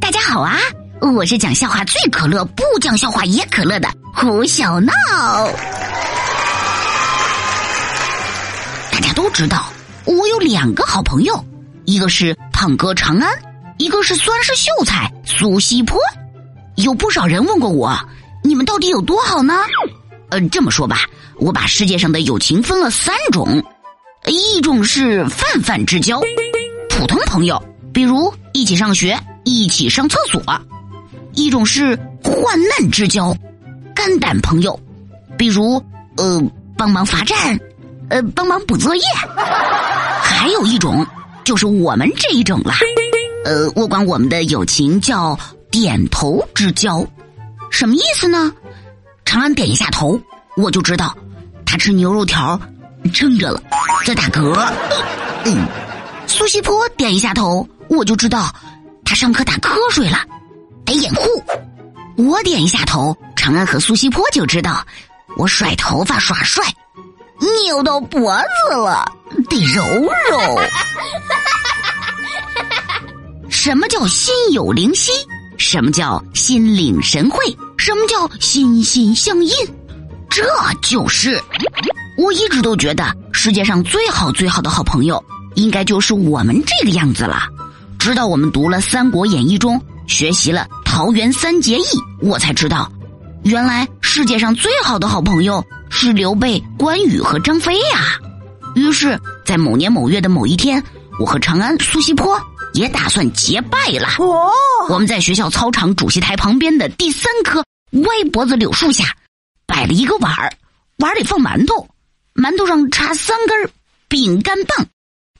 大家好啊！我是讲笑话最可乐，不讲笑话也可乐的胡小闹。大家都知道，我有两个好朋友，一个是胖哥长安，一个是酸是秀才苏西坡。有不少人问过我，你们到底有多好呢？呃，这么说吧，我把世界上的友情分了三种。一种是泛泛之交，普通朋友，比如一起上学、一起上厕所；一种是患难之交，肝胆朋友，比如呃帮忙罚站，呃帮忙补作业；还有一种就是我们这一种了，呃，我管我们的友情叫点头之交，什么意思呢？长安点一下头，我就知道他吃牛肉条。撑着了，在打嗝。嗯，苏西坡点一下头，我就知道上课打瞌睡了，得掩护。我点一下头，长安和苏西坡就知道我甩头发耍帅，扭到脖子了，得揉揉。什么叫心有灵犀？什么叫心领神会？什么叫心心相印？这就是。我一直都觉得世界上最好最好的好朋友，应该就是我们这个样子了。直到我们读了《三国演义》中，学习了桃园三结义，我才知道，原来世界上最好的好朋友是刘备、关羽和张飞呀。于是，在某年某月的某一天，我和长安、苏西坡也打算结拜了。哦，我们在学校操场主席台旁边的第三棵歪脖子柳树下，摆了一个碗儿，碗里放馒头。馒头上插三根饼干棒，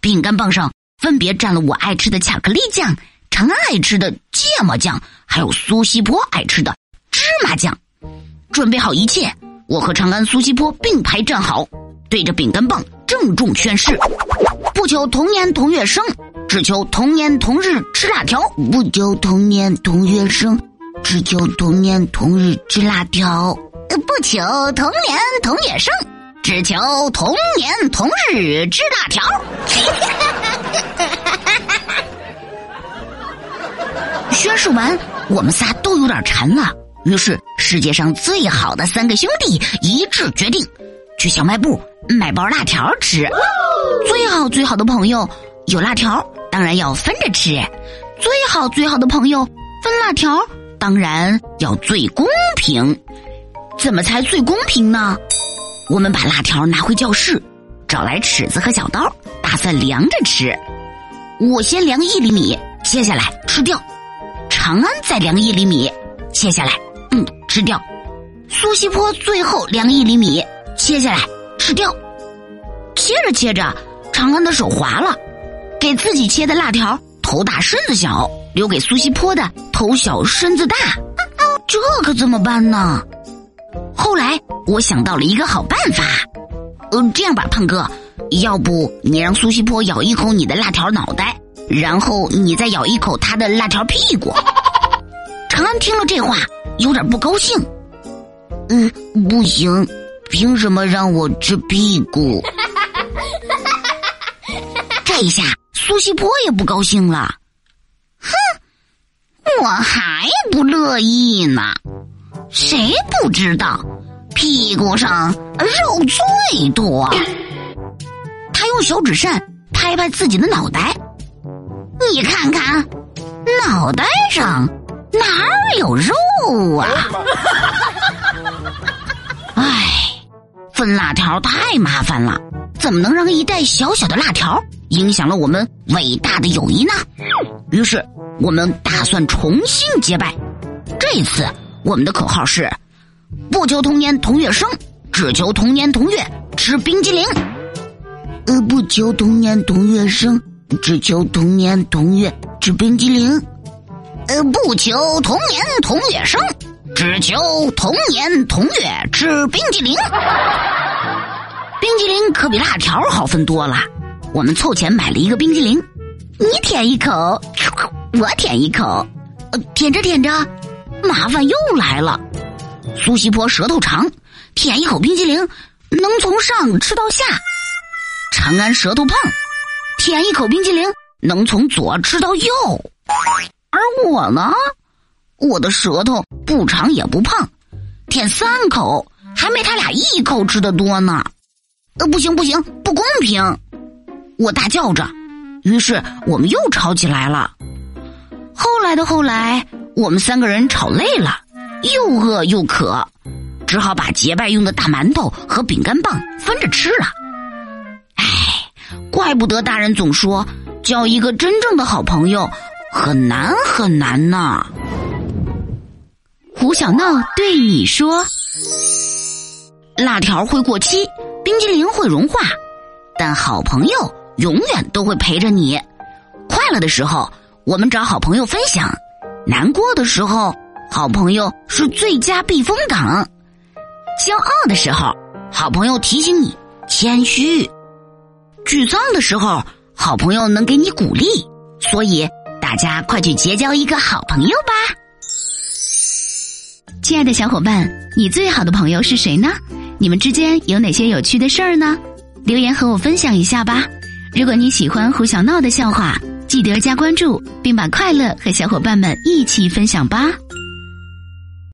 饼干棒上分别蘸了我爱吃的巧克力酱、长安爱吃的芥末酱，还有苏西坡爱吃的芝麻酱。准备好一切，我和长安、苏西坡并排站好，对着饼干棒郑重宣誓：不求同年同月生，只求同年同日吃辣条；不求同年同月生，只求同年同日吃辣条；不求同年同月生。只求同年同日吃辣条。宣誓完，我们仨都有点馋了。于是，世界上最好的三个兄弟一致决定，去小卖部买包辣条吃。最好最好的朋友有辣条，当然要分着吃。最好最好的朋友分辣条，当然要最公平。怎么才最公平呢？我们把辣条拿回教室，找来尺子和小刀，打算量着吃。我先量一厘米，切下来吃掉；长安再量一厘米，切下来，嗯，吃掉；苏西坡最后量一厘米，切下来吃掉。切着切着，长安的手滑了，给自己切的辣条头大身子小，留给苏西坡的头小身子大，这可怎么办呢？后来我想到了一个好办法，呃，这样吧，胖哥，要不你让苏西坡咬一口你的辣条脑袋，然后你再咬一口他的辣条屁股。长安听了这话，有点不高兴。嗯，不行，凭什么让我吃屁股？这一下，苏西坡也不高兴了。哼，我还不乐意呢。谁不知道，屁股上肉最多？他用小纸扇拍拍自己的脑袋，你看看，脑袋上哪儿有肉啊？哎，分辣条太麻烦了，怎么能让一袋小小的辣条影响了我们伟大的友谊呢？于是，我们打算重新结拜，这次。我们的口号是：不求同年同月生，只求同年同月吃冰激凌。呃，不求同年同月生，只求同年同月吃冰激凌。呃，不求同年同月生，只求同年同月吃冰激凌。冰激凌可比辣条好分多了。我们凑钱买了一个冰激凌，你舔一口，我舔一口，呃，舔着舔着，麻烦又来了。苏西坡舌头长，舔一口冰激凌能从上吃到下；长安舌头胖，舔一口冰激凌能从左吃到右。而我呢，我的舌头不长也不胖，舔三口还没他俩一口吃的多呢。呃，不行不行，不公平！我大叫着，于是我们又吵起来了。后来的后来，我们三个人吵累了，又饿又渴，只好把结拜用的大馒头和饼干棒分着吃了。怪不得大人总说，交一个真正的好朋友很难很难呢。胡小闹对你说：“辣条会过期，冰激凌会融化，但好朋友。”永远都会陪着你。快乐的时候，我们找好朋友分享；难过的时候，好朋友是最佳避风港。骄傲的时候，好朋友提醒你谦虚；沮丧的时候，好朋友能给你鼓励。所以，大家快去结交一个好朋友吧！亲爱的小伙伴，你最好的朋友是谁呢？你们之间有哪些有趣的事儿呢？留言和我分享一下吧。如果你喜欢胡小闹的笑话，记得加关注，并把快乐和小伙伴们一起分享吧。